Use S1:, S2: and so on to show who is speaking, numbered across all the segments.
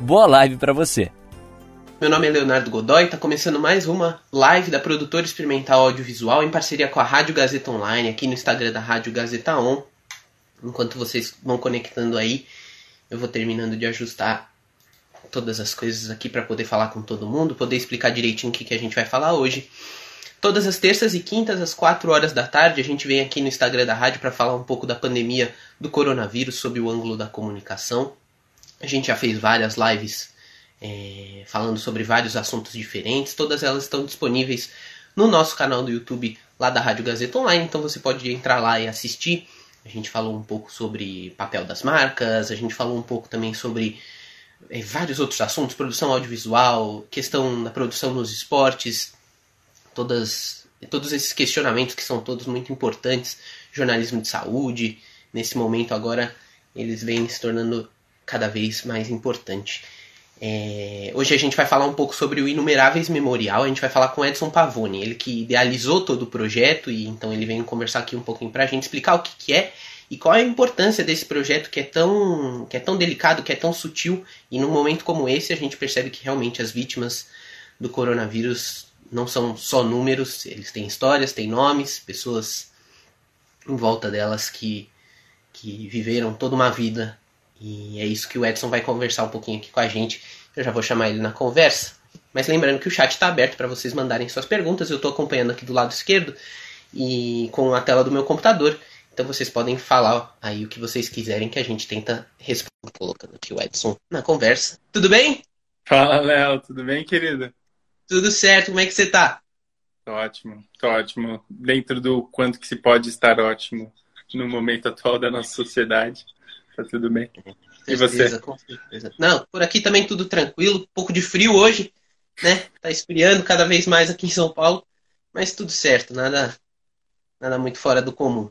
S1: Boa live para você.
S2: Meu nome é Leonardo Godoy, está começando mais uma live da produtora experimental audiovisual em parceria com a Rádio Gazeta Online, aqui no Instagram da Rádio Gazeta On. Enquanto vocês vão conectando aí, eu vou terminando de ajustar todas as coisas aqui para poder falar com todo mundo, poder explicar direitinho o que, que a gente vai falar hoje. Todas as terças e quintas, às 4 horas da tarde, a gente vem aqui no Instagram da rádio para falar um pouco da pandemia do coronavírus sob o ângulo da comunicação. A gente já fez várias lives é, falando sobre vários assuntos diferentes. Todas elas estão disponíveis no nosso canal do YouTube lá da Rádio Gazeta Online. Então você pode entrar lá e assistir. A gente falou um pouco sobre papel das marcas, a gente falou um pouco também sobre é, vários outros assuntos, produção audiovisual, questão da produção nos esportes, todas, todos esses questionamentos que são todos muito importantes, jornalismo de saúde, nesse momento agora eles vêm se tornando cada vez mais importante. É, hoje a gente vai falar um pouco sobre o Inumeráveis Memorial. A gente vai falar com Edson Pavone, ele que idealizou todo o projeto e então ele vem conversar aqui um pouquinho para a gente explicar o que, que é e qual é a importância desse projeto que é tão que é tão delicado, que é tão sutil e num momento como esse a gente percebe que realmente as vítimas do coronavírus não são só números, eles têm histórias, têm nomes, pessoas em volta delas que que viveram toda uma vida e é isso que o Edson vai conversar um pouquinho aqui com a gente. Eu já vou chamar ele na conversa. Mas lembrando que o chat está aberto para vocês mandarem suas perguntas. Eu estou acompanhando aqui do lado esquerdo e com a tela do meu computador. Então vocês podem falar aí o que vocês quiserem que a gente tenta responder. Colocando aqui o Edson na conversa. Tudo bem?
S3: Fala, Léo. Tudo bem, querido?
S2: Tudo certo. Como é que você tá?
S3: Tô ótimo, tô ótimo. Dentro do quanto que se pode estar ótimo no momento atual da nossa sociedade. Tá tudo bem. E você?
S2: Com certeza. Não, por aqui também tudo tranquilo. Um pouco de frio hoje, né? Tá esfriando cada vez mais aqui em São Paulo. Mas tudo certo, nada, nada muito fora do comum.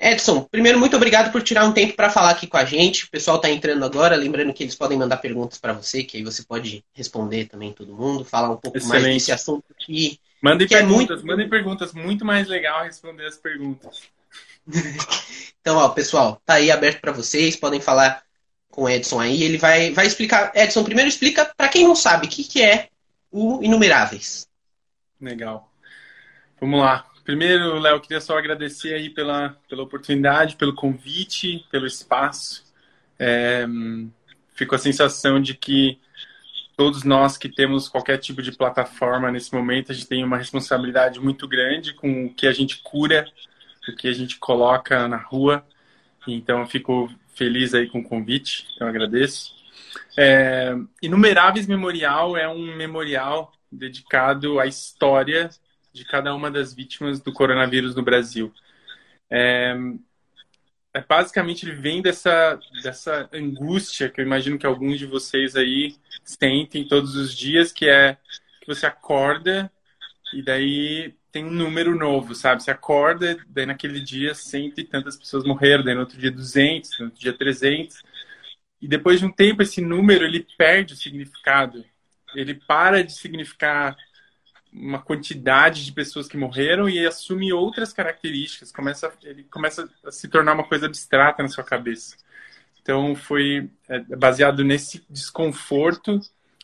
S2: Edson, primeiro, muito obrigado por tirar um tempo para falar aqui com a gente. O pessoal está entrando agora, lembrando que eles podem mandar perguntas para você, que aí você pode responder também todo mundo, falar um pouco Excelente. mais desse assunto
S3: aqui. Mandem perguntas, é muito... mandem perguntas, muito mais legal responder as perguntas.
S2: então, ó, pessoal, tá aí aberto para vocês, podem falar com o Edson aí, ele vai, vai explicar. Edson, primeiro explica para quem não sabe o que, que é o Inumeráveis.
S3: Legal. Vamos lá. Primeiro, Léo, queria só agradecer aí pela, pela oportunidade, pelo convite, pelo espaço. É, fico a sensação de que todos nós que temos qualquer tipo de plataforma nesse momento, a gente tem uma responsabilidade muito grande com o que a gente cura o que a gente coloca na rua. Então, eu fico feliz aí com o convite, eu agradeço. É, Inumeráveis Memorial é um memorial dedicado à história de cada uma das vítimas do coronavírus no Brasil. É, é, basicamente ele vem dessa, dessa angústia que eu imagino que alguns de vocês aí sentem todos os dias, que é que você acorda e daí tem um número novo, sabe? Você acorda, daí naquele dia cento e tantas pessoas morreram, daí no outro dia 200, no outro dia 300. E depois de um tempo esse número ele perde o significado. Ele para de significar uma quantidade de pessoas que morreram e assume outras características. Começa, ele começa a se tornar uma coisa abstrata na sua cabeça. Então foi é, baseado nesse desconforto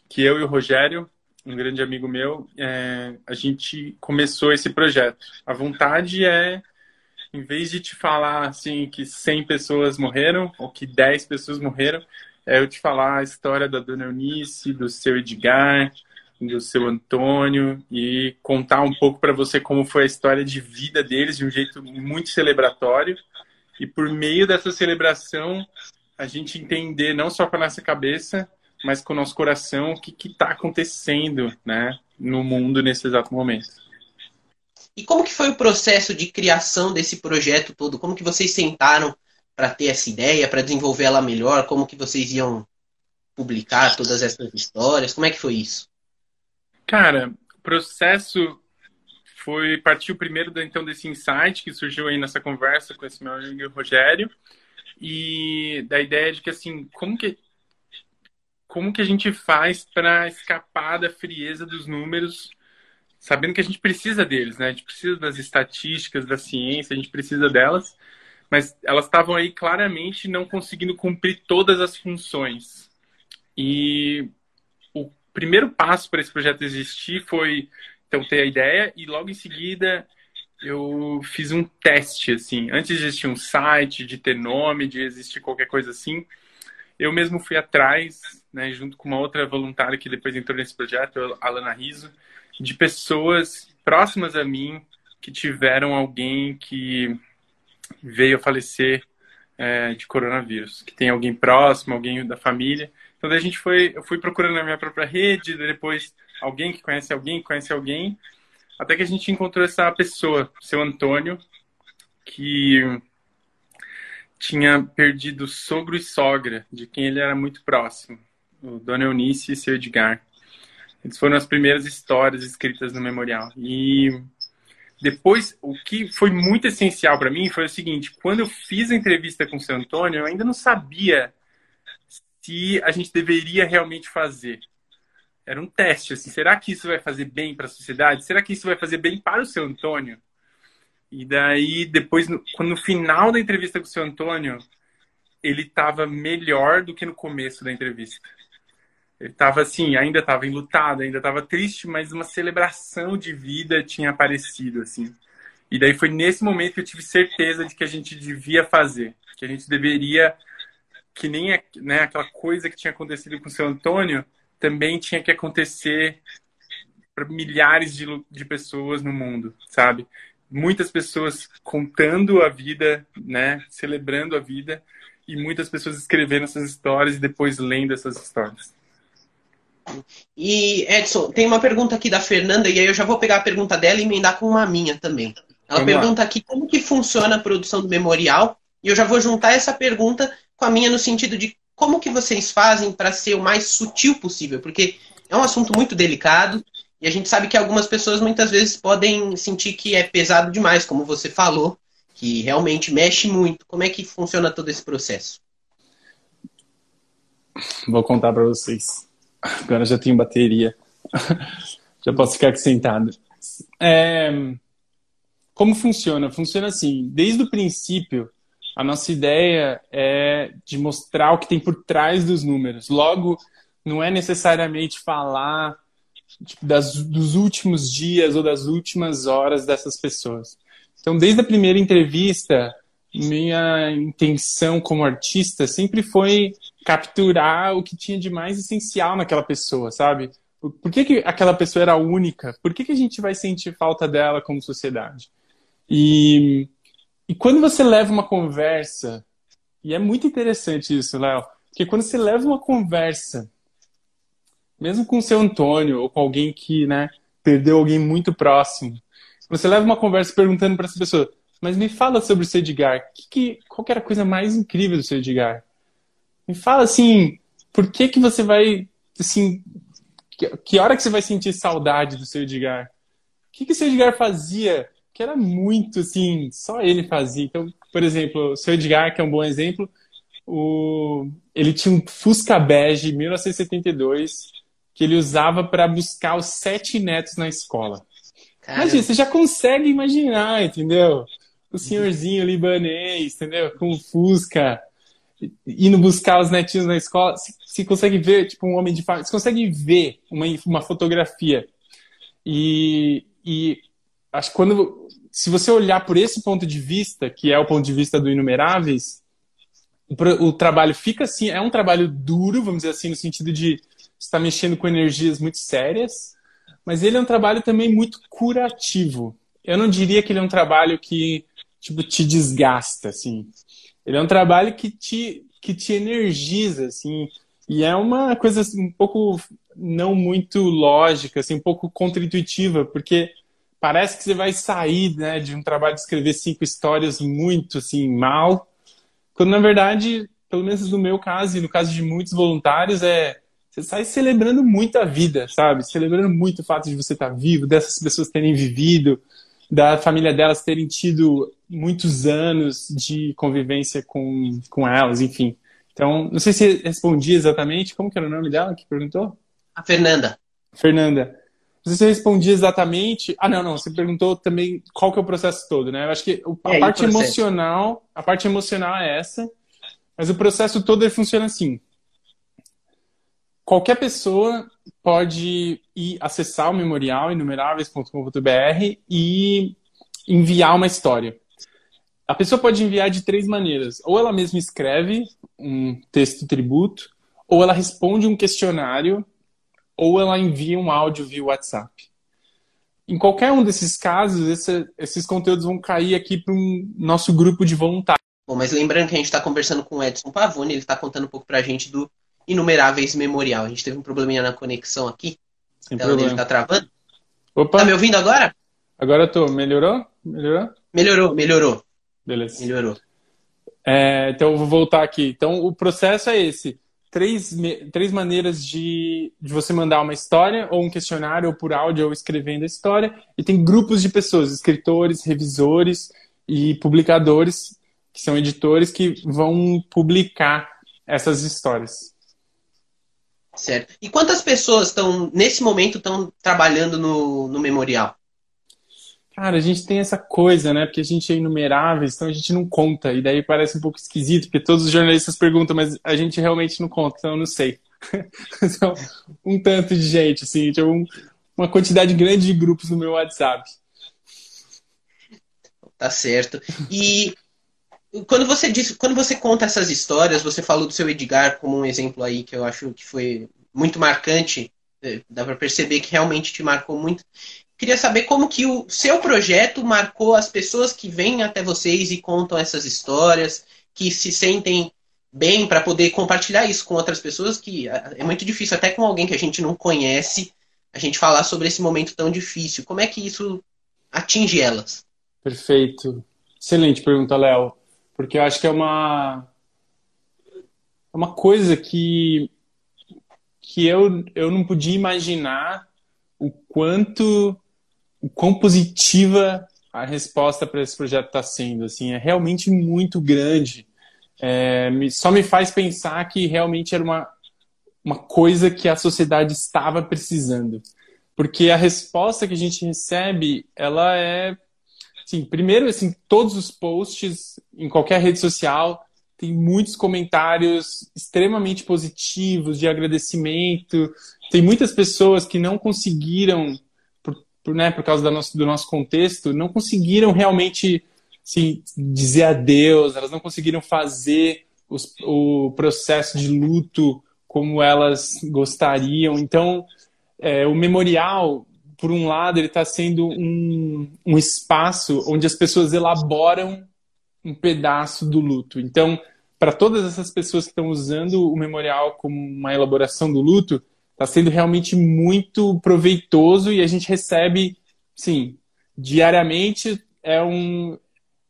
S3: que eu e o Rogério um grande amigo meu, é, a gente começou esse projeto. A vontade é, em vez de te falar assim que 100 pessoas morreram ou que 10 pessoas morreram, é eu te falar a história da Dona Eunice, do seu Edgar, do seu Antônio e contar um pouco para você como foi a história de vida deles de um jeito muito celebratório. E por meio dessa celebração, a gente entender não só com a nossa cabeça, mas com o nosso coração o que está acontecendo né, no mundo nesse exato momento.
S2: E como que foi o processo de criação desse projeto todo? Como que vocês sentaram para ter essa ideia, para desenvolver ela melhor? Como que vocês iam publicar todas essas histórias? Como é que foi isso?
S3: Cara, o processo foi partiu primeiro então desse insight que surgiu aí nessa conversa com esse meu amigo Rogério e da ideia de que assim como que como que a gente faz para escapar da frieza dos números sabendo que a gente precisa deles né? A gente precisa das estatísticas da ciência a gente precisa delas mas elas estavam aí claramente não conseguindo cumprir todas as funções. E o primeiro passo para esse projeto existir foi então ter a ideia e logo em seguida eu fiz um teste assim. Antes de existir um site de ter nome de existir qualquer coisa assim eu mesmo fui atrás né junto com uma outra voluntária que depois entrou nesse projeto a Alana Riso de pessoas próximas a mim que tiveram alguém que veio a falecer é, de coronavírus que tem alguém próximo alguém da família. Então a gente foi eu fui procurando na minha própria rede depois alguém que conhece alguém, que conhece alguém, até que a gente encontrou essa pessoa, seu Antônio, que tinha perdido sogro e sogra, de quem ele era muito próximo, o Dona Eunice e seu Edgar. Eles foram as primeiras histórias escritas no memorial. E depois, o que foi muito essencial para mim foi o seguinte: quando eu fiz a entrevista com o seu Antônio, eu ainda não sabia se a gente deveria realmente fazer era um teste, assim, será que isso vai fazer bem para a sociedade? Será que isso vai fazer bem para o seu Antônio? E daí, depois, no, no final da entrevista com o seu Antônio, ele estava melhor do que no começo da entrevista. Estava assim, ainda estava enlutado, ainda estava triste, mas uma celebração de vida tinha aparecido, assim. E daí foi nesse momento que eu tive certeza de que a gente devia fazer, que a gente deveria, que nem né, aquela coisa que tinha acontecido com o seu Antônio, também tinha que acontecer para milhares de, de pessoas no mundo, sabe? Muitas pessoas contando a vida, né? Celebrando a vida e muitas pessoas escrevendo essas histórias e depois lendo essas histórias.
S2: E Edson, tem uma pergunta aqui da Fernanda e aí eu já vou pegar a pergunta dela e emendar com uma minha também. Ela Vamos pergunta lá. aqui como que funciona a produção do memorial e eu já vou juntar essa pergunta com a minha no sentido de como que vocês fazem para ser o mais sutil possível? Porque é um assunto muito delicado e a gente sabe que algumas pessoas muitas vezes podem sentir que é pesado demais, como você falou, que realmente mexe muito. Como é que funciona todo esse processo?
S3: Vou contar para vocês. Agora já tenho bateria. já posso ficar aqui sentado. É... Como funciona? Funciona assim, desde o princípio, a nossa ideia é de mostrar o que tem por trás dos números. Logo, não é necessariamente falar tipo, das, dos últimos dias ou das últimas horas dessas pessoas. Então, desde a primeira entrevista, minha intenção como artista sempre foi capturar o que tinha de mais essencial naquela pessoa, sabe? Por que, que aquela pessoa era única? Por que, que a gente vai sentir falta dela como sociedade? E e quando você leva uma conversa, e é muito interessante isso, Léo, porque quando você leva uma conversa, mesmo com o seu Antônio ou com alguém que, né, perdeu alguém muito próximo, você leva uma conversa perguntando para essa pessoa, mas me fala sobre o seu Edgar, que, que, qual que era a coisa mais incrível do seu Edgar? Me fala assim, por que que você vai, assim, que, que hora que você vai sentir saudade do seu Edgar? O que que o seu Edgar fazia que era muito assim, só ele fazia. Então, por exemplo, o seu Edgar, que é um bom exemplo, o... ele tinha um Fusca Bege 1972 que ele usava para buscar os sete netos na escola. Cara. Imagina, você já consegue imaginar, entendeu? O senhorzinho libanês, entendeu? Com o Fusca, indo buscar os netinhos na escola. Você consegue ver, tipo, um homem de família. Você consegue ver uma, uma fotografia. E, e acho que quando se você olhar por esse ponto de vista, que é o ponto de vista do Inumeráveis, o, o trabalho fica assim, é um trabalho duro, vamos dizer assim, no sentido de estar mexendo com energias muito sérias, mas ele é um trabalho também muito curativo. Eu não diria que ele é um trabalho que tipo te desgasta, assim. Ele é um trabalho que te que te energiza, assim, e é uma coisa assim, um pouco não muito lógica, assim, um pouco contraintuitiva, porque parece que você vai sair né, de um trabalho de escrever cinco histórias muito assim mal, quando na verdade pelo menos no meu caso e no caso de muitos voluntários, é você sai celebrando muito a vida, sabe? Celebrando muito o fato de você estar vivo, dessas pessoas terem vivido, da família delas terem tido muitos anos de convivência com, com elas, enfim. Então, não sei se respondi exatamente. Como que era o nome dela que perguntou?
S2: A Fernanda.
S3: Fernanda. Não sei se eu respondi exatamente. Ah, não, não. Você perguntou também qual que é o processo todo, né? Eu acho que a é, parte emocional, a parte emocional é essa, mas o processo todo ele funciona assim qualquer pessoa pode ir acessar o memorial inumeráveis.com.br e enviar uma história. A pessoa pode enviar de três maneiras. Ou ela mesma escreve um texto tributo, ou ela responde um questionário, ou ela envia um áudio via WhatsApp. Em qualquer um desses casos, esse, esses conteúdos vão cair aqui para o nosso grupo de voluntários.
S2: Bom, mas lembrando que a gente está conversando com o Edson Pavone, ele está contando um pouco para a gente do Inumeráveis Memorial. A gente teve um probleminha na conexão aqui. Sem então ele tá travando. Opa. Tá me ouvindo agora?
S3: Agora eu tô. Melhorou? Melhorou?
S2: Melhorou, melhorou.
S3: Beleza.
S2: Melhorou.
S3: É, então eu vou voltar aqui. Então o processo é esse. Três, três maneiras de, de você mandar uma história, ou um questionário, ou por áudio, ou escrevendo a história. E tem grupos de pessoas, escritores, revisores e publicadores, que são editores, que vão publicar essas histórias.
S2: Certo. E quantas pessoas estão, nesse momento, estão trabalhando no, no memorial?
S3: Cara, a gente tem essa coisa, né? Porque a gente é inumerável, então a gente não conta. E daí parece um pouco esquisito, porque todos os jornalistas perguntam, mas a gente realmente não conta, então eu não sei. então, um tanto de gente, assim, tinha um, uma quantidade grande de grupos no meu WhatsApp.
S2: Tá certo. E quando você diz, quando você conta essas histórias, você falou do seu Edgar como um exemplo aí que eu acho que foi muito marcante, é, dá para perceber que realmente te marcou muito. Queria saber como que o seu projeto marcou as pessoas que vêm até vocês e contam essas histórias, que se sentem bem para poder compartilhar isso com outras pessoas, que é, é muito difícil até com alguém que a gente não conhece, a gente falar sobre esse momento tão difícil. Como é que isso atinge elas?
S3: Perfeito. Excelente pergunta, Léo porque eu acho que é uma é uma coisa que que eu, eu não podia imaginar o quanto o quão positiva a resposta para esse projeto está sendo assim. É realmente muito grande. É, só me faz pensar que realmente era uma uma coisa que a sociedade estava precisando. Porque a resposta que a gente recebe ela é Sim, primeiro, assim, todos os posts em qualquer rede social tem muitos comentários extremamente positivos, de agradecimento. Tem muitas pessoas que não conseguiram, por, por, né, por causa do nosso, do nosso contexto, não conseguiram realmente assim, dizer adeus, elas não conseguiram fazer os, o processo de luto como elas gostariam. Então, é, o memorial por um lado, ele está sendo um, um espaço onde as pessoas elaboram um pedaço do luto. Então, para todas essas pessoas que estão usando o memorial como uma elaboração do luto, está sendo realmente muito proveitoso e a gente recebe, sim, diariamente é um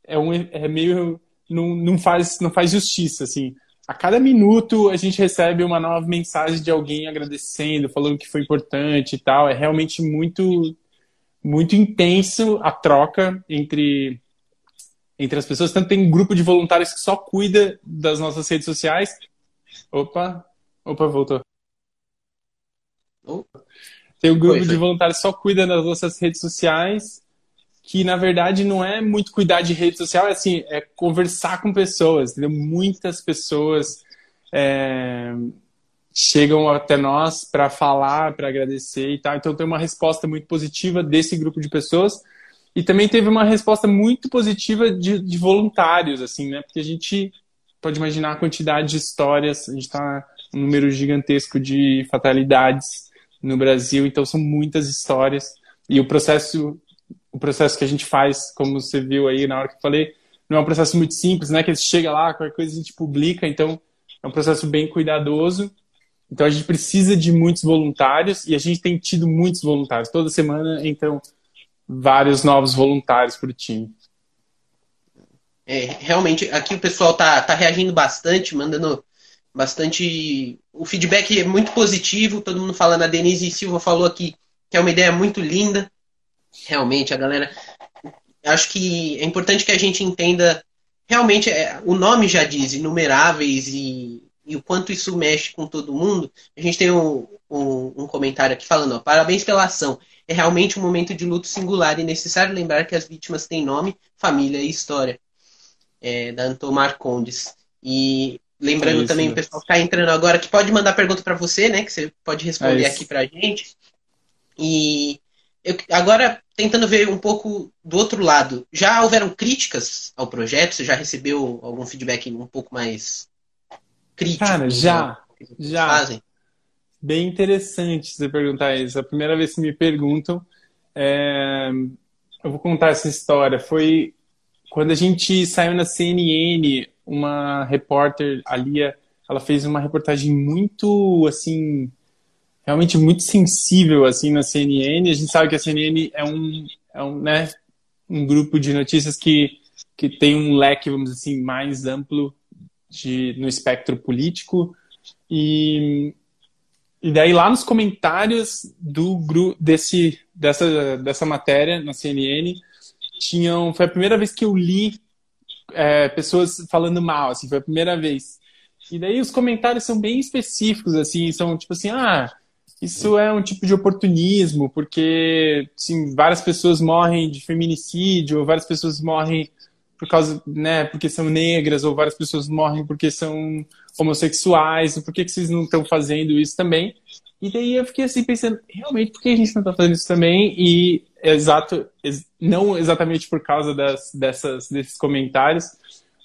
S3: é um é meio não, não faz não faz justiça assim a cada minuto a gente recebe uma nova mensagem de alguém agradecendo, falando que foi importante e tal. É realmente muito, muito intenso a troca entre, entre as pessoas. Tanto tem um grupo de voluntários que só cuida das nossas redes sociais. Opa, opa, voltou. Tem um grupo foi, foi. de voluntários que só cuida das nossas redes sociais que na verdade não é muito cuidar de rede social, é assim, é conversar com pessoas, entendeu? Muitas pessoas é, chegam até nós para falar, para agradecer e tal. Então tem uma resposta muito positiva desse grupo de pessoas e também teve uma resposta muito positiva de, de voluntários, assim, né? Porque a gente pode imaginar a quantidade de histórias, a gente está um número gigantesco de fatalidades no Brasil, então são muitas histórias e o processo o processo que a gente faz, como você viu aí na hora que eu falei, não é um processo muito simples, né? Que chega lá, qualquer coisa a gente publica, então é um processo bem cuidadoso. Então a gente precisa de muitos voluntários e a gente tem tido muitos voluntários. Toda semana entram vários novos voluntários para o time.
S2: É, realmente, aqui o pessoal tá, tá reagindo bastante, mandando bastante. O feedback é muito positivo, todo mundo falando. A Denise Silva falou aqui que é uma ideia muito linda. Realmente, a galera. Acho que é importante que a gente entenda. Realmente, é, o nome já diz, inumeráveis, e, e, o quanto isso mexe com todo mundo. A gente tem um, um, um comentário aqui falando: ó, parabéns pela ação. É realmente um momento de luto singular e necessário lembrar que as vítimas têm nome, família e história. É, da Antomar Condes. E lembrando é isso, também, o pessoal que está entrando agora, que pode mandar pergunta para você, né? Que você pode responder é aqui para a gente. E eu, agora, tentando ver um pouco do outro lado, já houveram críticas ao projeto? Você já recebeu algum feedback um pouco mais crítico?
S3: Cara, já. Já. Fazem? Bem interessante você perguntar isso. A primeira vez que me perguntam, é... eu vou contar essa história. Foi quando a gente saiu na CNN, uma repórter, a Lia, ela fez uma reportagem muito, assim, realmente muito sensível assim na CNN. A gente sabe que a CNN é um, é um, né, um grupo de notícias que, que tem um leque, vamos dizer assim, mais amplo de, no espectro político. E, e daí lá nos comentários do grupo desse dessa dessa matéria na CNN tinham foi a primeira vez que eu li é, pessoas falando mal assim foi a primeira vez e daí os comentários são bem específicos assim são tipo assim ah isso é um tipo de oportunismo, porque sim, várias pessoas morrem de feminicídio, ou várias pessoas morrem por causa, né, porque são negras, ou várias pessoas morrem porque são homossexuais, por que, que vocês não estão fazendo isso também? E daí eu fiquei assim pensando, realmente, por que a gente não está fazendo isso também? E exato, não exatamente por causa das, dessas, desses comentários,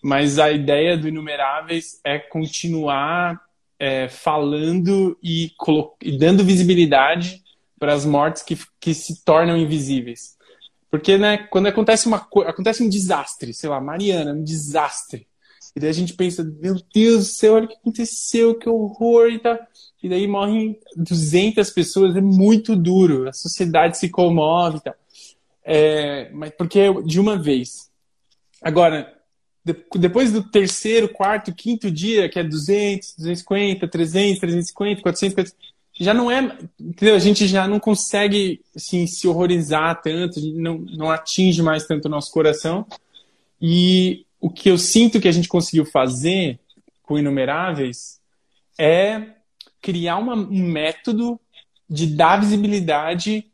S3: mas a ideia do Inumeráveis é continuar é, falando e, e, dando visibilidade para as mortes que, que se tornam invisíveis. Porque, né, quando acontece, uma, acontece um desastre, sei lá, Mariana, um desastre. E daí a gente pensa, meu Deus do céu, olha o que aconteceu, que horror e tal. E daí morrem 200 pessoas, é muito duro, a sociedade se comove e tal. É, mas porque de uma vez. Agora, depois do terceiro, quarto, quinto dia, que é 200, 250, 300, 350, 400, já não é, entendeu? A gente já não consegue assim, se horrorizar tanto, não, não atinge mais tanto o nosso coração. E o que eu sinto que a gente conseguiu fazer com Inumeráveis é criar uma, um método de dar visibilidade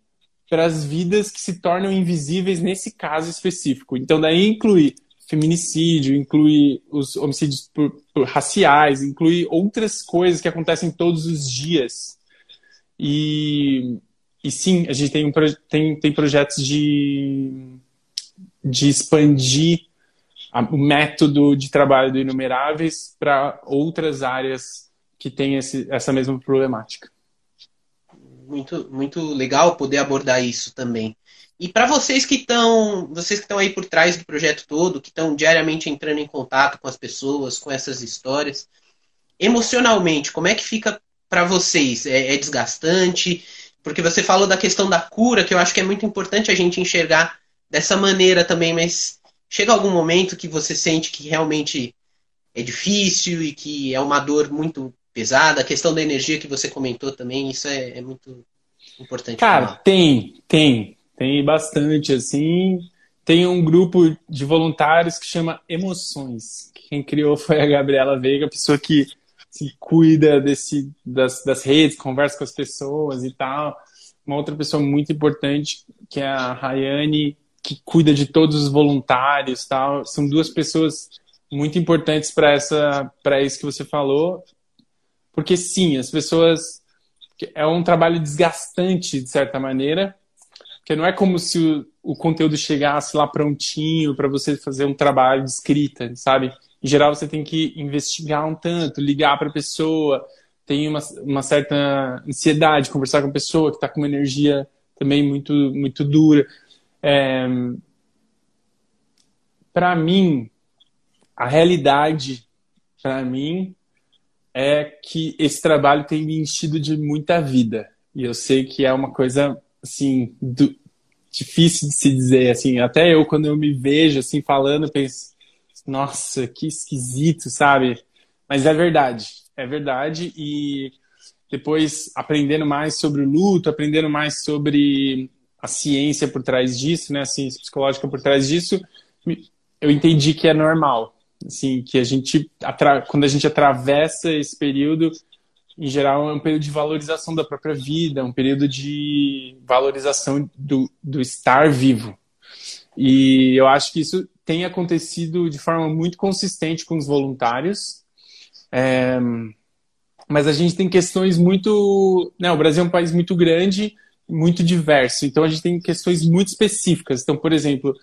S3: para as vidas que se tornam invisíveis nesse caso específico. Então, daí incluir feminicídio, inclui os homicídios por, por raciais, inclui outras coisas que acontecem todos os dias. E, e sim, a gente tem, um, tem, tem projetos de, de expandir a, o método de trabalho do Inumeráveis para outras áreas que têm esse, essa mesma problemática.
S2: Muito, muito legal poder abordar isso também. E para vocês que estão, vocês que estão aí por trás do projeto todo, que estão diariamente entrando em contato com as pessoas, com essas histórias, emocionalmente, como é que fica para vocês? É, é, desgastante? Porque você falou da questão da cura, que eu acho que é muito importante a gente enxergar dessa maneira também, mas chega algum momento que você sente que realmente é difícil e que é uma dor muito pesada? A questão da energia que você comentou também, isso é, é muito importante.
S3: Cara, tem, tem. Tem bastante, assim. Tem um grupo de voluntários que chama Emoções. Quem criou foi a Gabriela Veiga, a pessoa que se cuida desse, das, das redes, conversa com as pessoas e tal. Uma outra pessoa muito importante, que é a Rayane, que cuida de todos os voluntários tal. São duas pessoas muito importantes para essa para isso que você falou. Porque sim, as pessoas é um trabalho desgastante de certa maneira, porque não é como se o, o conteúdo chegasse lá prontinho para você fazer um trabalho de escrita, sabe? Em geral, você tem que investigar um tanto, ligar para a pessoa, tem uma, uma certa ansiedade, conversar com a pessoa que está com uma energia também muito, muito dura. É... Para mim, a realidade, para mim, é que esse trabalho tem me enchido de muita vida. E eu sei que é uma coisa assim, do, difícil de se dizer, assim, até eu quando eu me vejo assim falando, penso, nossa, que esquisito, sabe? Mas é verdade, é verdade. E depois aprendendo mais sobre o luto, aprendendo mais sobre a ciência por trás disso, né, a ciência psicológica por trás disso, eu entendi que é normal, assim, que a gente quando a gente atravessa esse período, em geral é um período de valorização da própria vida, um período de valorização do, do estar vivo. E eu acho que isso tem acontecido de forma muito consistente com os voluntários. É, mas a gente tem questões muito. Né, o Brasil é um país muito grande, muito diverso, então a gente tem questões muito específicas. Então, por exemplo,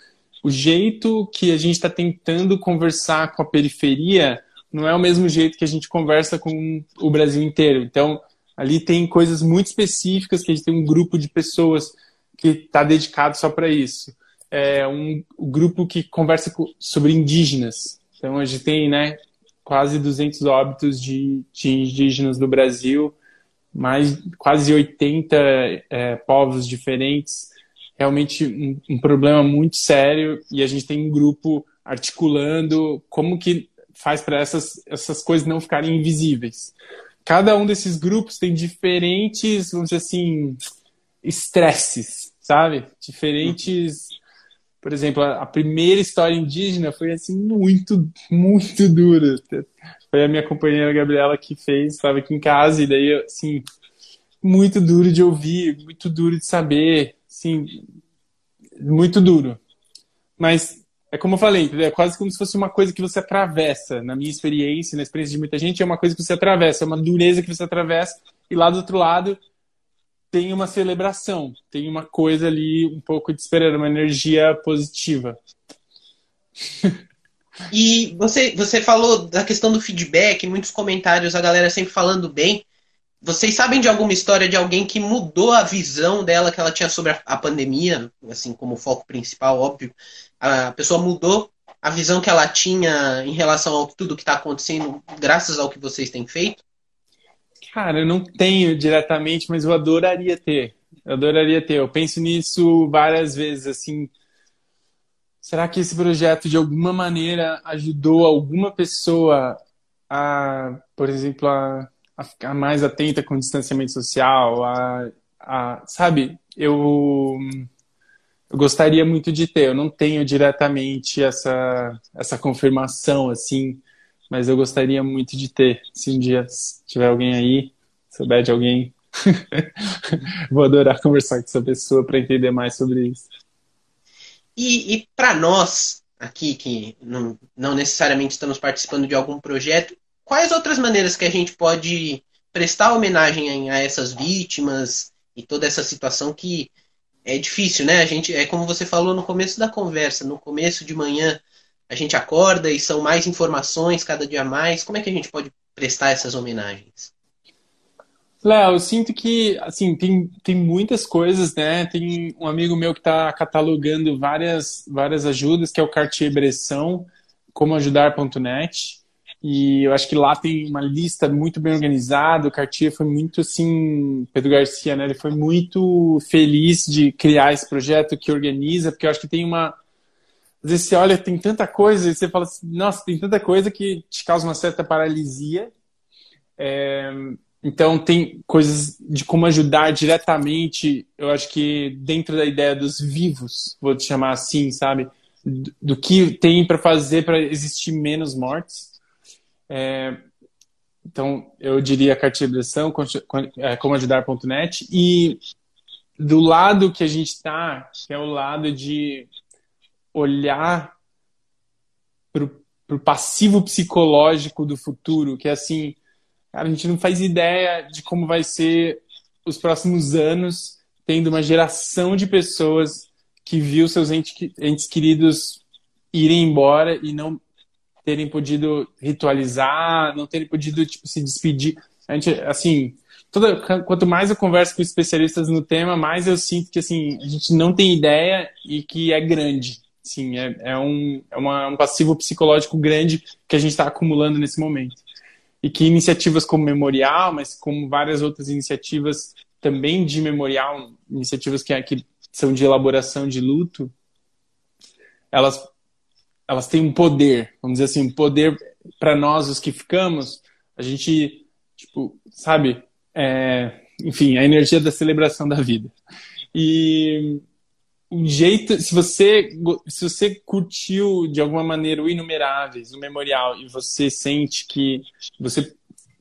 S3: o jeito que a gente está tentando conversar com a periferia não é o mesmo jeito que a gente conversa com o Brasil inteiro. Então, ali tem coisas muito específicas que a gente tem um grupo de pessoas que está dedicado só para isso. É um, grupo que conversa sobre indígenas. Então, a gente tem né, quase 200 óbitos de, de indígenas no Brasil, mais quase 80 é, povos diferentes. Realmente um, um problema muito sério e a gente tem um grupo articulando como que faz para essas, essas coisas não ficarem invisíveis. Cada um desses grupos tem diferentes, vamos dizer assim, estresses, sabe? Diferentes. Por exemplo, a primeira história indígena foi assim muito, muito dura. Foi a minha companheira Gabriela que fez, estava aqui em casa e daí assim muito duro de ouvir, muito duro de saber, assim, muito duro. Mas é como eu falei, é quase como se fosse uma coisa que você atravessa. Na minha experiência, na experiência de muita gente, é uma coisa que você atravessa, é uma dureza que você atravessa, e lá do outro lado tem uma celebração, tem uma coisa ali um pouco de esperança, uma energia positiva.
S2: E você, você falou da questão do feedback, muitos comentários, a galera sempre falando bem. Vocês sabem de alguma história de alguém que mudou a visão dela que ela tinha sobre a, pandemia, assim como foco principal, óbvio? A pessoa mudou a visão que ela tinha em relação a tudo que está acontecendo, graças ao que vocês têm feito?
S3: Cara, eu não tenho diretamente, mas eu adoraria ter. Eu adoraria ter. Eu penso nisso várias vezes, assim. Será que esse projeto de alguma maneira ajudou alguma pessoa a, por exemplo, a a ficar mais atenta com o distanciamento social, a, a sabe? Eu, eu gostaria muito de ter. Eu não tenho diretamente essa essa confirmação assim, mas eu gostaria muito de ter. Se um dia tiver alguém aí, souber de alguém, vou adorar conversar com essa pessoa para entender mais sobre isso.
S2: E, e para nós aqui que não, não necessariamente estamos participando de algum projeto, quais outras maneiras que a gente pode prestar homenagem a essas vítimas e toda essa situação que é difícil, né? A gente é como você falou no começo da conversa, no começo de manhã a gente acorda e são mais informações cada dia mais. Como é que a gente pode prestar essas homenagens?
S3: Léo, eu sinto que assim tem, tem muitas coisas, né? Tem um amigo meu que está catalogando várias várias ajudas, que é o Cartier Bresson, como ajudar.net. E eu acho que lá tem uma lista muito bem organizada. O Cartier foi muito assim, Pedro Garcia, né? Ele foi muito feliz de criar esse projeto que organiza, porque eu acho que tem uma. Às vezes você olha, tem tanta coisa, e você fala assim, nossa, tem tanta coisa que te causa uma certa paralisia. É... Então, tem coisas de como ajudar diretamente, eu acho que dentro da ideia dos vivos, vou te chamar assim, sabe? Do, do que tem para fazer para existir menos mortes. É, então, eu diria cartilhação, é, como ajudar.net. E do lado que a gente está, que é o lado de olhar para o passivo psicológico do futuro, que é assim, cara, a gente não faz ideia de como vai ser os próximos anos, tendo uma geração de pessoas que viu seus entes, entes queridos irem embora e não terem podido ritualizar, não terem podido tipo, se despedir. A gente, assim, toda, quanto mais eu converso com especialistas no tema, mais eu sinto que assim a gente não tem ideia e que é grande. Sim, é, é, um, é uma, um passivo psicológico grande que a gente está acumulando nesse momento. E que iniciativas como Memorial, mas como várias outras iniciativas também de memorial, iniciativas que, que são de elaboração de luto, elas elas têm um poder, vamos dizer assim, um poder para nós os que ficamos, a gente, tipo, sabe, é, enfim, a energia da celebração da vida. E o jeito, se você, se você curtiu de alguma maneira o Inumeráveis, o Memorial, e você sente que você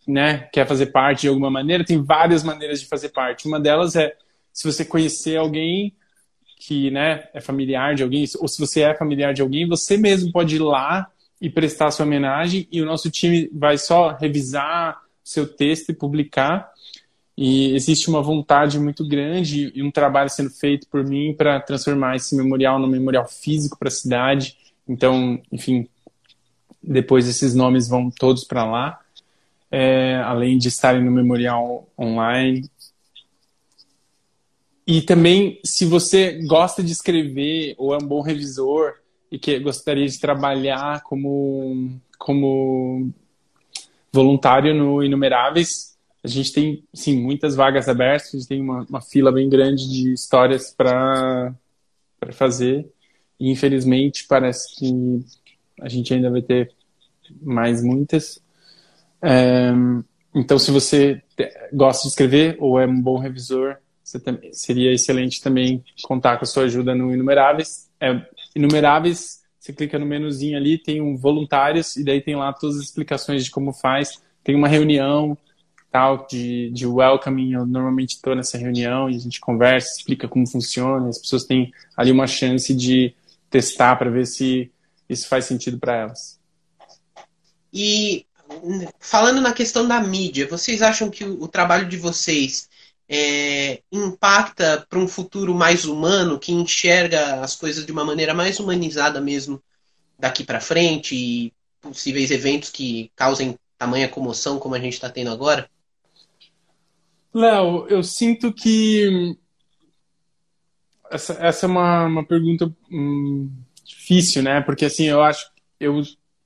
S3: né, quer fazer parte de alguma maneira, tem várias maneiras de fazer parte. Uma delas é se você conhecer alguém que né, é familiar de alguém, ou se você é familiar de alguém, você mesmo pode ir lá e prestar sua homenagem, e o nosso time vai só revisar seu texto e publicar. E existe uma vontade muito grande e um trabalho sendo feito por mim para transformar esse memorial num memorial físico para a cidade. Então, enfim, depois esses nomes vão todos para lá, é, além de estarem no memorial online. E também, se você gosta de escrever ou é um bom revisor e que gostaria de trabalhar como, como voluntário no Inumeráveis, a gente tem, sim, muitas vagas abertas, a gente tem uma, uma fila bem grande de histórias para fazer. E, infelizmente, parece que a gente ainda vai ter mais muitas. É, então, se você gosta de escrever ou é um bom revisor, seria excelente também contar com a sua ajuda no Inumeráveis. É, Inumeráveis, você clica no menuzinho ali, tem um voluntários, e daí tem lá todas as explicações de como faz. Tem uma reunião, tal de, de welcoming, eu normalmente estou nessa reunião e a gente conversa, explica como funciona, as pessoas têm ali uma chance de testar para ver se isso faz sentido para elas.
S2: E falando na questão da mídia, vocês acham que o, o trabalho de vocês é, impacta para um futuro mais humano, que enxerga as coisas de uma maneira mais humanizada mesmo daqui para frente e possíveis eventos que causem tamanha comoção como a gente está tendo agora?
S3: Léo, eu sinto que essa, essa é uma, uma pergunta hum, difícil, né? Porque assim, eu acho eu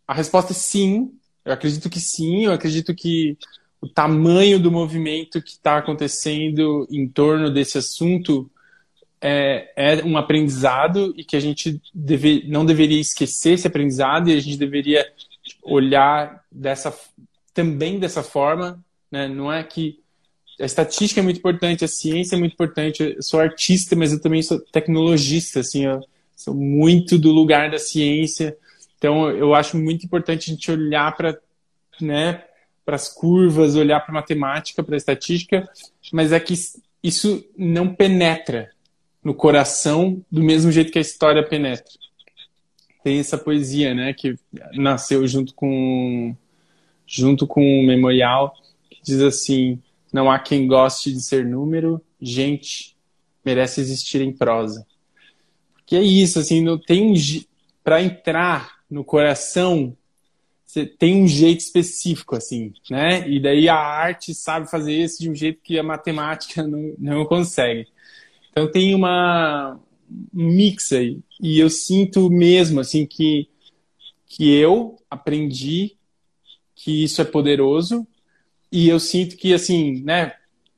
S3: a resposta é sim. Eu acredito que sim. Eu acredito que o tamanho do movimento que está acontecendo em torno desse assunto é, é, um aprendizado e que a gente deve, não deveria esquecer esse aprendizado e a gente deveria olhar dessa também dessa forma, né? Não é que a estatística é muito importante, a ciência é muito importante. Eu sou artista, mas eu também sou tecnologista, assim, eu sou muito do lugar da ciência. Então, eu acho muito importante a gente olhar para, né, para as curvas, olhar para a matemática, para a estatística, mas é que isso não penetra no coração do mesmo jeito que a história penetra. Tem essa poesia, né, que nasceu junto com junto com o memorial, que diz assim: não há quem goste de ser número, gente merece existir em prosa. Porque é isso, assim, não tem para entrar no coração, você tem um jeito específico, assim, né? E daí a arte sabe fazer isso de um jeito que a matemática não, não consegue. Então tem uma um mix aí. E eu sinto mesmo, assim, que, que eu aprendi que isso é poderoso e eu sinto que, assim, né,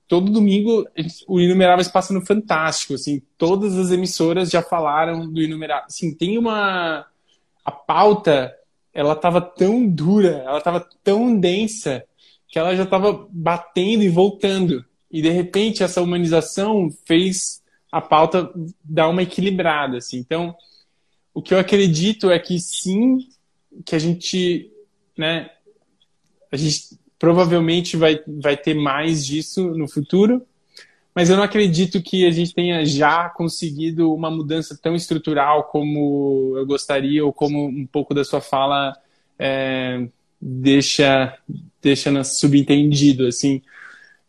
S3: todo domingo o Inumeráveis passa no Fantástico, assim, todas as emissoras já falaram do Inumeráveis. Assim, tem uma... A pauta, ela estava tão dura, ela estava tão densa, que ela já estava batendo e voltando. E, de repente, essa humanização fez a pauta dar uma equilibrada, assim. Então, o que eu acredito é que, sim, que a gente, né, a gente provavelmente vai, vai ter mais disso no futuro, mas eu não acredito que a gente tenha já conseguido uma mudança tão estrutural como eu gostaria, ou como um pouco da sua fala é, deixa, deixa subentendido. Assim,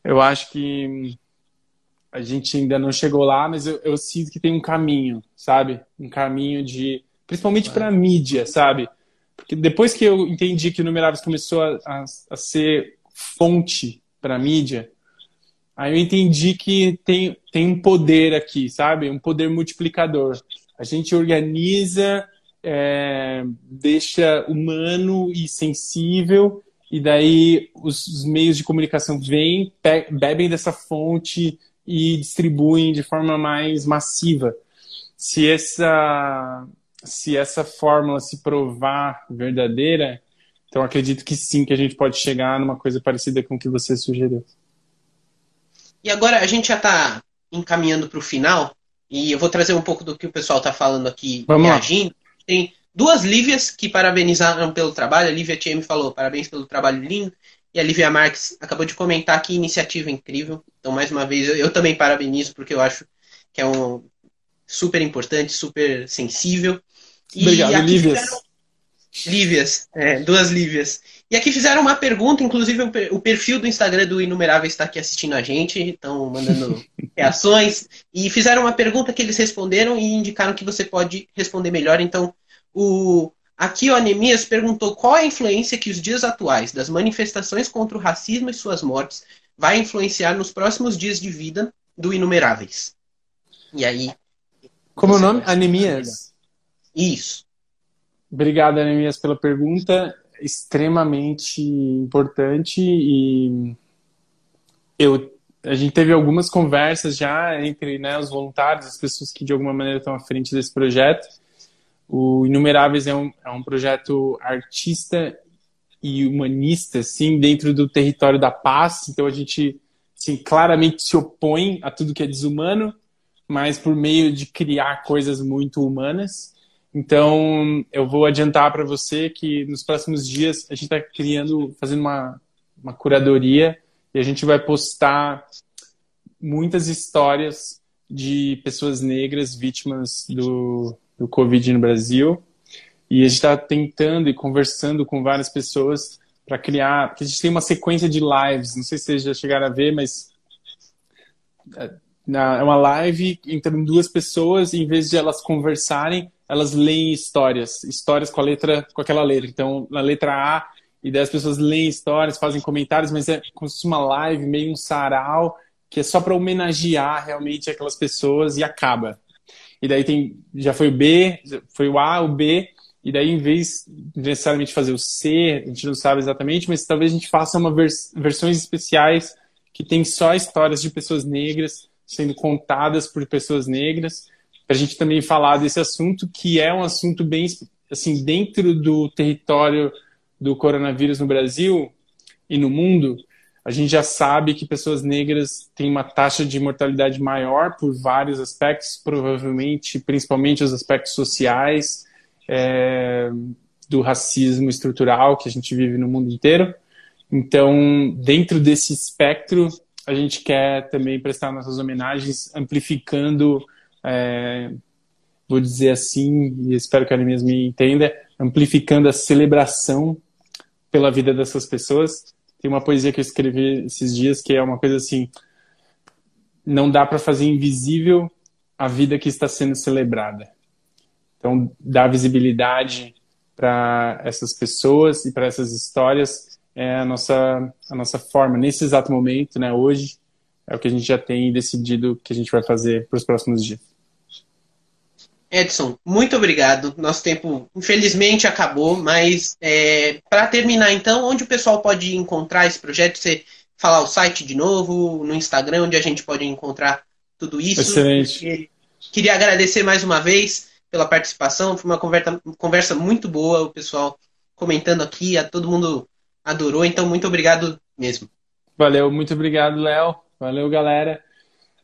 S3: eu acho que a gente ainda não chegou lá, mas eu, eu sinto que tem um caminho, sabe? Um caminho de. Principalmente para a mídia, sabe? Porque depois que eu entendi que o Numeráveis começou a, a, a ser fonte para a mídia, aí eu entendi que tem, tem um poder aqui, sabe? Um poder multiplicador. A gente organiza, é, deixa humano e sensível, e daí os, os meios de comunicação vêm, bebem dessa fonte e distribuem de forma mais massiva. Se essa se essa fórmula se provar verdadeira, então acredito que sim, que a gente pode chegar numa coisa parecida com o que você sugeriu.
S2: E agora a gente já está encaminhando para o final, e eu vou trazer um pouco do que o pessoal está falando aqui,
S3: Vamos
S2: reagindo. Lá. Tem duas Lívias que parabenizaram pelo trabalho. A Lívia TM falou parabéns pelo trabalho lindo. E a Lívia Marques acabou de comentar que iniciativa incrível. Então, mais uma vez, eu, também parabenizo, porque eu acho que é um super importante, super sensível.
S3: E Obrigado, Lívias.
S2: Fizeram... Lívias, é, duas Lívias. E aqui fizeram uma pergunta, inclusive o perfil do Instagram do Inumerável está aqui assistindo a gente, estão mandando reações. E fizeram uma pergunta que eles responderam e indicaram que você pode responder melhor. Então, o, aqui o Anemias perguntou qual é a influência que os dias atuais das manifestações contra o racismo e suas mortes vai influenciar nos próximos dias de vida do Inumeráveis. E aí.
S3: Como é o nome? Anemias.
S2: Isso.
S3: Obrigado, Anemias, pela pergunta. Extremamente importante e eu a gente teve algumas conversas já entre né, os voluntários, as pessoas que de alguma maneira estão à frente desse projeto. O Inumeráveis é um, é um projeto artista e humanista, assim, dentro do território da paz. Então a gente assim, claramente se opõe a tudo que é desumano, mas por meio de criar coisas muito humanas. Então eu vou adiantar para você que nos próximos dias a gente está criando, fazendo uma, uma curadoria e a gente vai postar muitas histórias de pessoas negras vítimas do, do Covid no Brasil. E a gente está tentando e conversando com várias pessoas para criar, porque a gente tem uma sequência de lives, não sei se vocês já chegaram a ver, mas é, é uma live entre duas pessoas e em vez de elas conversarem, elas leem histórias, histórias com a letra, com aquela letra. Então, na letra A, e daí as pessoas leem histórias, fazem comentários, mas é como se fosse uma live, meio um sarau, que é só para homenagear realmente aquelas pessoas e acaba e daí tem já foi o B, foi o A, o B, e daí em vez de necessariamente fazer o C, a gente não sabe exatamente, mas talvez a gente faça uma vers versões especiais que tem só histórias de pessoas negras sendo contadas por pessoas negras, para a gente também falar desse assunto que é um assunto bem assim dentro do território do coronavírus no Brasil e no mundo, a gente já sabe que pessoas negras têm uma taxa de mortalidade maior por vários aspectos, provavelmente, principalmente os aspectos sociais, é, do racismo estrutural que a gente vive no mundo inteiro. Então, dentro desse espectro, a gente quer também prestar nossas homenagens, amplificando, é, vou dizer assim, e espero que a mesmo me entenda, amplificando a celebração pela vida dessas pessoas tem uma poesia que eu escrevi esses dias que é uma coisa assim: não dá para fazer invisível a vida que está sendo celebrada. Então, dar visibilidade para essas pessoas e para essas histórias é a nossa, a nossa forma. Nesse exato momento, né, hoje, é o que a gente já tem decidido que a gente vai fazer para os próximos dias.
S2: Edson, muito obrigado. Nosso tempo, infelizmente, acabou, mas é, para terminar, então, onde o pessoal pode encontrar esse projeto? Você falar o site de novo, no Instagram, onde a gente pode encontrar tudo isso.
S3: Excelente.
S2: Queria agradecer mais uma vez pela participação, foi uma conversa, conversa muito boa, o pessoal comentando aqui, a todo mundo adorou, então muito obrigado mesmo.
S3: Valeu, muito obrigado, Léo. Valeu, galera.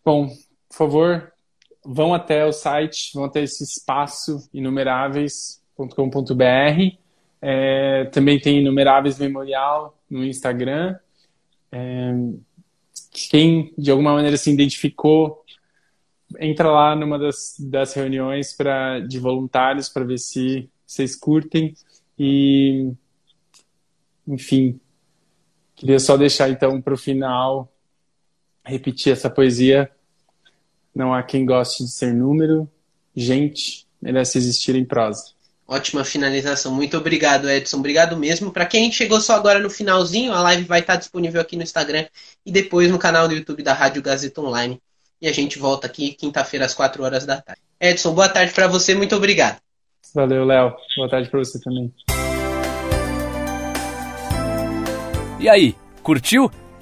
S3: Bom, por favor, vão até o site, vão até esse espaço inumeráveis.com.br. É, também tem Inumeráveis Memorial no Instagram. É, quem de alguma maneira se identificou, entra lá numa das, das reuniões pra, de voluntários para ver se vocês curtem. E, enfim, queria só deixar então para o final repetir essa poesia não há quem goste de ser número, gente merece existir em prosa.
S2: Ótima finalização. Muito obrigado, Edson. Obrigado mesmo. Para quem chegou só agora no finalzinho, a live vai estar disponível aqui no Instagram e depois no canal do YouTube da Rádio Gazeta Online. E a gente volta aqui quinta-feira às 4 horas da tarde. Edson, boa tarde para você. Muito obrigado.
S3: Valeu, Léo. Boa tarde para você também.
S1: E aí, curtiu?